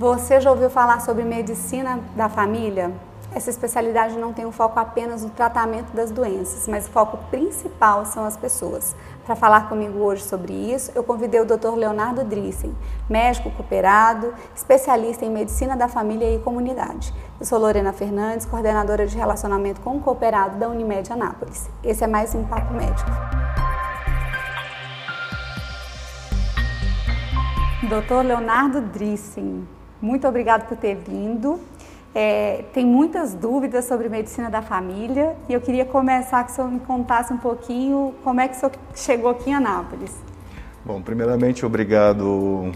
Você já ouviu falar sobre medicina da família? Essa especialidade não tem um foco apenas no tratamento das doenças, mas o foco principal são as pessoas. Para falar comigo hoje sobre isso, eu convidei o Dr. Leonardo Drissen, médico cooperado, especialista em medicina da família e comunidade. Eu sou Lorena Fernandes, coordenadora de relacionamento com o cooperado da Unimed Anápolis. Esse é mais um Papo Médico. Dr. Leonardo Drissen, muito obrigado por ter vindo. É, tem muitas dúvidas sobre medicina da família e eu queria começar que o senhor me contasse um pouquinho como é que o senhor chegou aqui em Anápolis. Bom, primeiramente, obrigado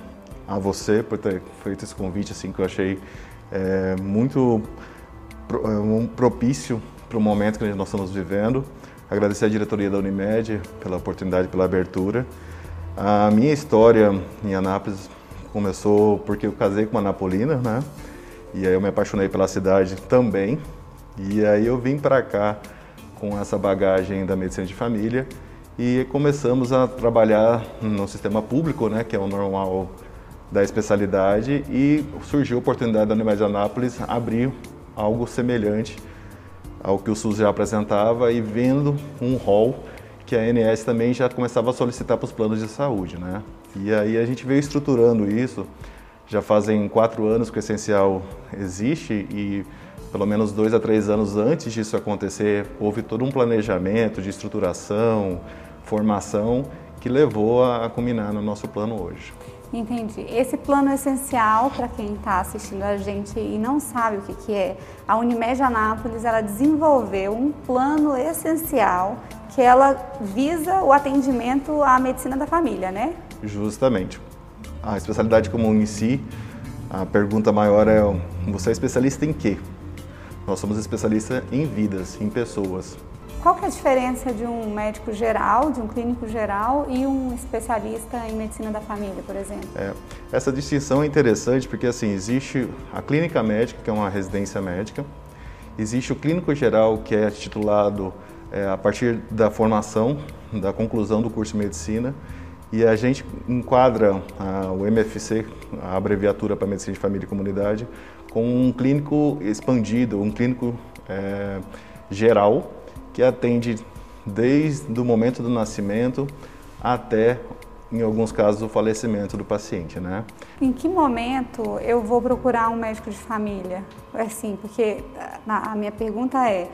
a você por ter feito esse convite, assim, que eu achei é, muito é, um propício para o momento que nós estamos vivendo. Agradecer à diretoria da Unimed pela oportunidade, pela abertura. A minha história em Anápolis começou porque eu casei com uma napolina, né? E aí eu me apaixonei pela cidade também. E aí eu vim para cá com essa bagagem da medicina de família e começamos a trabalhar no sistema público, né, que é o normal da especialidade e surgiu a oportunidade da Unimed de Anápolis abrir algo semelhante ao que o SUS já apresentava e vendo um rol que a ANS também já começava a solicitar para os planos de saúde, né? E aí a gente veio estruturando isso já fazem quatro anos que o Essencial existe e pelo menos dois a três anos antes disso acontecer, houve todo um planejamento de estruturação, formação que levou a culminar no nosso plano hoje. Entendi. Esse plano essencial, para quem está assistindo a gente e não sabe o que, que é, a Unimed Anápolis ela desenvolveu um plano essencial que ela visa o atendimento à medicina da família, né? Justamente a especialidade comum em si, a pergunta maior é: você é especialista em quê? Nós somos especialistas em vidas, em pessoas. Qual que é a diferença de um médico geral, de um clínico geral e um especialista em medicina da família, por exemplo? É, essa distinção é interessante porque assim existe a clínica médica, que é uma residência médica, existe o clínico geral, que é titulado é, a partir da formação, da conclusão do curso de medicina, e a gente enquadra a, o MFC, a abreviatura para Medicina de Família e Comunidade, com um clínico expandido, um clínico é, geral, que atende desde o momento do nascimento até, em alguns casos, o falecimento do paciente, né? Em que momento eu vou procurar um médico de família? Assim, porque a minha pergunta é,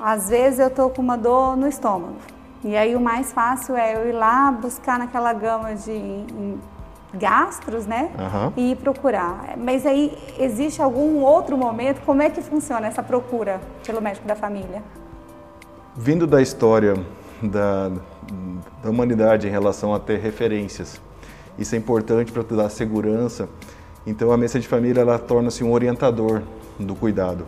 às vezes eu estou com uma dor no estômago, e aí o mais fácil é eu ir lá buscar naquela gama de gastros, né? Uhum. E procurar. Mas aí existe algum outro momento? Como é que funciona essa procura pelo médico da família? Vindo da história da, da humanidade em relação a ter referências, isso é importante para dar segurança. Então a mesa de família ela torna-se um orientador do cuidado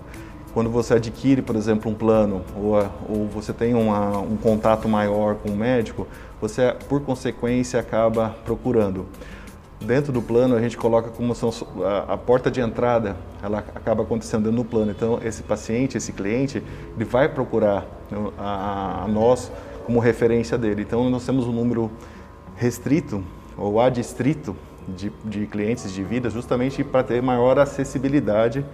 quando você adquire, por exemplo, um plano ou, ou você tem uma, um contato maior com o médico, você, por consequência, acaba procurando. Dentro do plano, a gente coloca como são, a, a porta de entrada, ela acaba acontecendo dentro do plano. Então, esse paciente, esse cliente, ele vai procurar né, a, a nós como referência dele. Então, nós temos um número restrito ou adstrito de, de clientes de vida justamente para ter maior acessibilidade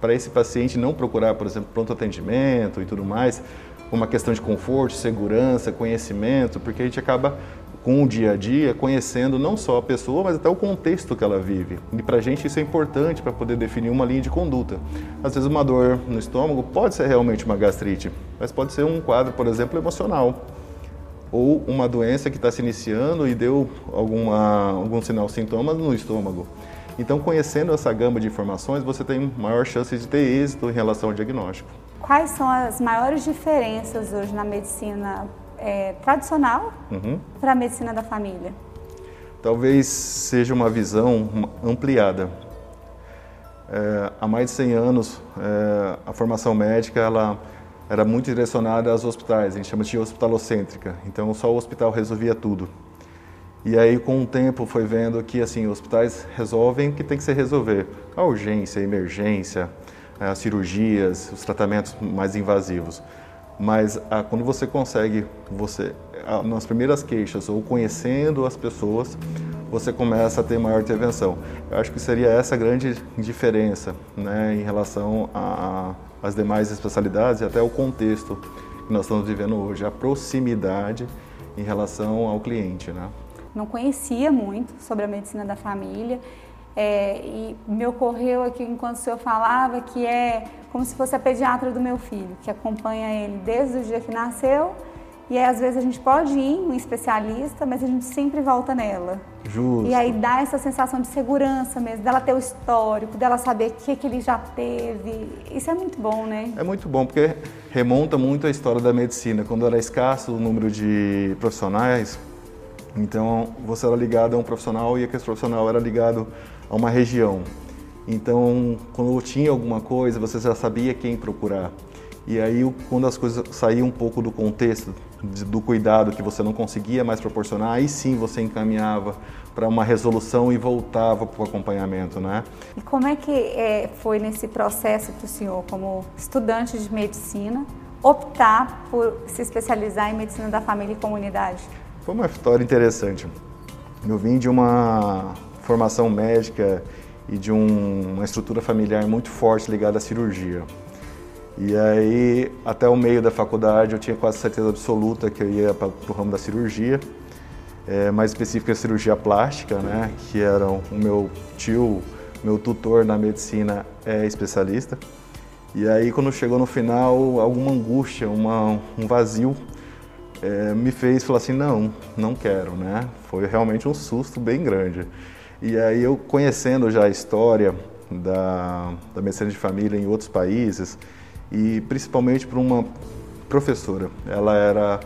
para esse paciente não procurar, por exemplo, pronto atendimento e tudo mais, uma questão de conforto, segurança, conhecimento, porque a gente acaba com o dia a dia conhecendo não só a pessoa, mas até o contexto que ela vive. E para a gente isso é importante para poder definir uma linha de conduta. Às vezes uma dor no estômago pode ser realmente uma gastrite, mas pode ser um quadro, por exemplo, emocional. Ou uma doença que está se iniciando e deu alguma, algum sinal, sintoma no estômago. Então, conhecendo essa gama de informações, você tem maior chance de ter êxito em relação ao diagnóstico. Quais são as maiores diferenças hoje na medicina é, tradicional uhum. para a medicina da família? Talvez seja uma visão ampliada. É, há mais de 100 anos, é, a formação médica ela era muito direcionada aos hospitais, a gente chama de hospitalocêntrica. Então, só o hospital resolvia tudo. E aí, com o tempo, foi vendo que assim, hospitais resolvem o que tem que ser resolver. A urgência, a emergência, as cirurgias, os tratamentos mais invasivos. Mas ah, quando você consegue, você ah, nas primeiras queixas ou conhecendo as pessoas, você começa a ter maior intervenção. Eu acho que seria essa a grande diferença né, em relação às demais especialidades e até o contexto que nós estamos vivendo hoje, a proximidade em relação ao cliente. Né? Não conhecia muito sobre a medicina da família é, e me ocorreu aqui enquanto o senhor falava que é como se fosse a pediatra do meu filho, que acompanha ele desde o dia que nasceu e aí, às vezes a gente pode ir em um especialista, mas a gente sempre volta nela. Justo. E aí dá essa sensação de segurança mesmo, dela ter o histórico, dela saber o que, que ele já teve. Isso é muito bom, né? É muito bom, porque remonta muito a história da medicina. Quando era escasso o número de profissionais, então você era ligado a um profissional e aquele profissional era ligado a uma região. Então, quando tinha alguma coisa, você já sabia quem procurar. E aí, quando as coisas saíam um pouco do contexto, do cuidado que você não conseguia mais proporcionar, aí sim você encaminhava para uma resolução e voltava para o acompanhamento, né? E como é que é, foi nesse processo para o senhor, como estudante de medicina, optar por se especializar em medicina da família e comunidade? Foi uma história interessante. Eu vim de uma formação médica e de um, uma estrutura familiar muito forte ligada à cirurgia. E aí, até o meio da faculdade, eu tinha quase certeza absoluta que eu ia para o ramo da cirurgia, é, mais específica a cirurgia plástica, né, que era o meu tio, meu tutor na medicina é especialista. E aí, quando chegou no final, alguma angústia, uma, um vazio é, me fez falar assim, não, não quero, né? Foi realmente um susto bem grande. E aí, eu conhecendo já a história da, da medicina de família em outros países, e principalmente por uma professora. Ela era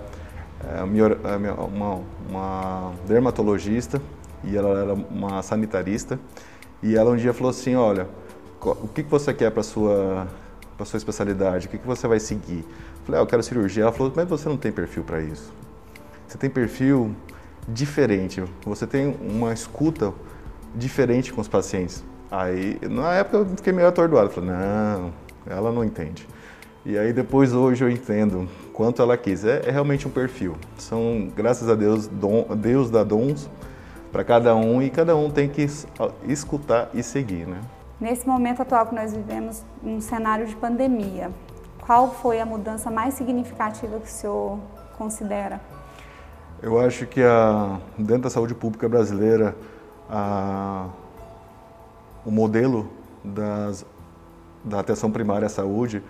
é, uma, uma dermatologista e ela era uma sanitarista e ela um dia falou assim, olha, o que você quer para sua para sua especialidade? O que você vai seguir? Eu falei, ah, eu quero cirurgia. Ela falou, mas você não tem perfil para isso. Você tem perfil diferente. Você tem uma escuta diferente com os pacientes. Aí, na época, eu fiquei meio atordoado. Falei, não, ela não entende. E aí depois hoje eu entendo quanto ela quis. É, é realmente um perfil. São, graças a Deus, Deus dá dons para cada um e cada um tem que escutar e seguir, né? Nesse momento atual que nós vivemos, um cenário de pandemia, qual foi a mudança mais significativa que o senhor considera? Eu acho que a, dentro da saúde pública brasileira, a, o modelo das da atenção primária à saúde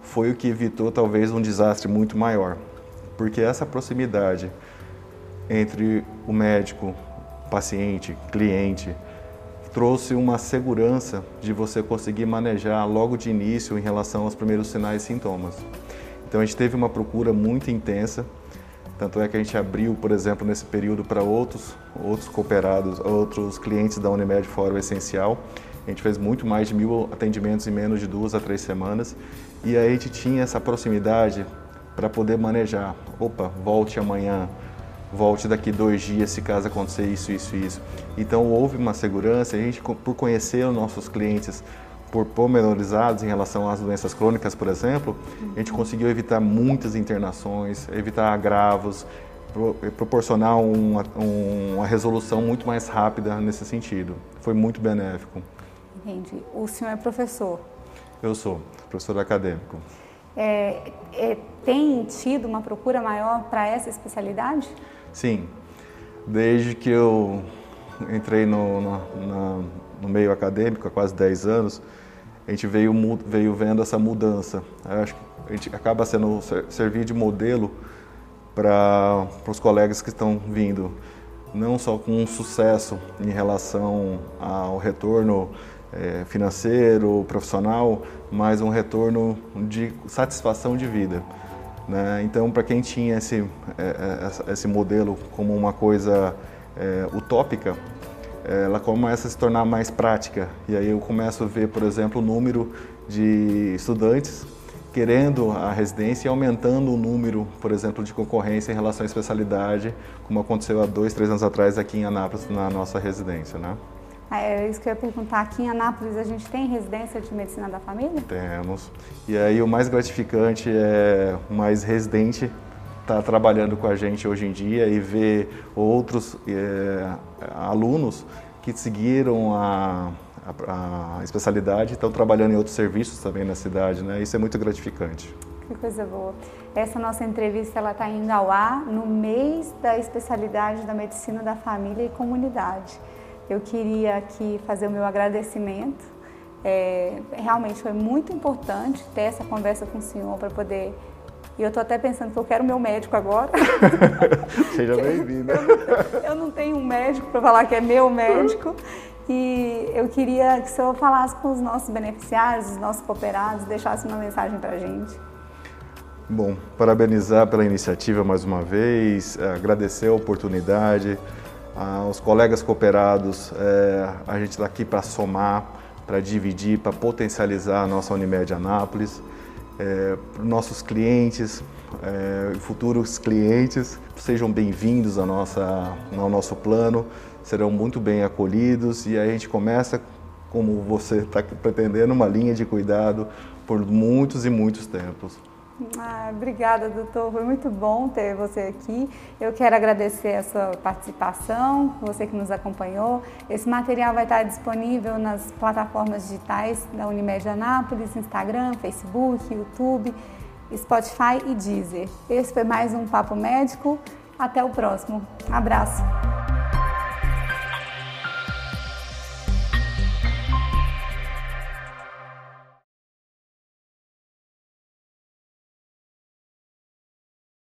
foi o que evitou talvez um desastre muito maior. Porque essa proximidade entre o médico, paciente, cliente, trouxe uma segurança de você conseguir manejar logo de início em relação aos primeiros sinais e sintomas. Então a gente teve uma procura muito intensa, tanto é que a gente abriu, por exemplo, nesse período para outros, outros cooperados, outros clientes da Unimed o essencial, a gente fez muito mais de mil atendimentos em menos de duas a três semanas e aí a gente tinha essa proximidade para poder manejar. Opa, volte amanhã, volte daqui dois dias se caso acontecer isso, isso, isso. Então houve uma segurança. A gente, por conhecer os nossos clientes por pormenorizados em relação às doenças crônicas, por exemplo, a gente conseguiu evitar muitas internações, evitar agravos, proporcionar uma, uma resolução muito mais rápida nesse sentido. Foi muito benéfico. Entendi. O senhor é professor? Eu sou, professor acadêmico. É, é, tem tido uma procura maior para essa especialidade? Sim. Desde que eu entrei no, no, no, meio acadêmico há quase 10 anos, a gente veio, veio vendo essa mudança. Eu acho que a gente acaba sendo servir de modelo para os colegas que estão vindo, não só com um sucesso em relação ao retorno é, financeiro, profissional, mas um retorno de satisfação de vida. Né? Então, para quem tinha esse, é, é esse modelo como uma coisa é, utópica, ela começa a se tornar mais prática. E aí eu começo a ver, por exemplo, o número de estudantes querendo a residência e aumentando o número, por exemplo, de concorrência em relação à especialidade, como aconteceu há dois, três anos atrás aqui em Anápolis, na nossa residência. Né? Ah, é isso que eu ia perguntar. Aqui em Anápolis a gente tem residência de medicina da família? Temos. E aí o mais gratificante é o mais residente está trabalhando com a gente hoje em dia e ver outros é, alunos que seguiram a, a, a especialidade e estão trabalhando em outros serviços também na cidade, né? Isso é muito gratificante. Que coisa boa. Essa nossa entrevista ela está indo ao ar no mês da especialidade da medicina da família e comunidade. Eu queria aqui fazer o meu agradecimento. É, realmente foi muito importante ter essa conversa com o senhor para poder e eu estou até pensando que eu quero meu médico agora. Seja bem-vinda. Eu, eu, não tenho um médico para falar que é meu médico. E eu queria que o senhor falasse com os nossos beneficiários, os nossos cooperados, deixasse uma mensagem para a gente. Bom, parabenizar pela iniciativa mais uma vez, agradecer a oportunidade, aos colegas cooperados, é, a gente está aqui para somar, para dividir, para potencializar a nossa Unimed Anápolis é, para os nossos clientes, é, futuros clientes, sejam bem-vindos ao, nosso plano, serão muito bem acolhidos e a gente começa, como você está pretendendo, uma linha de cuidado por muitos e muitos tempos. Ah, obrigada, doutor. Foi muito bom ter você aqui. Eu quero agradecer a sua participação, você que nos acompanhou. Esse material vai estar disponível nas plataformas digitais da Unimed Anápolis, Instagram, Facebook, YouTube, Spotify e Deezer. Esse foi mais um Papo Médico. Até o próximo. Abraço.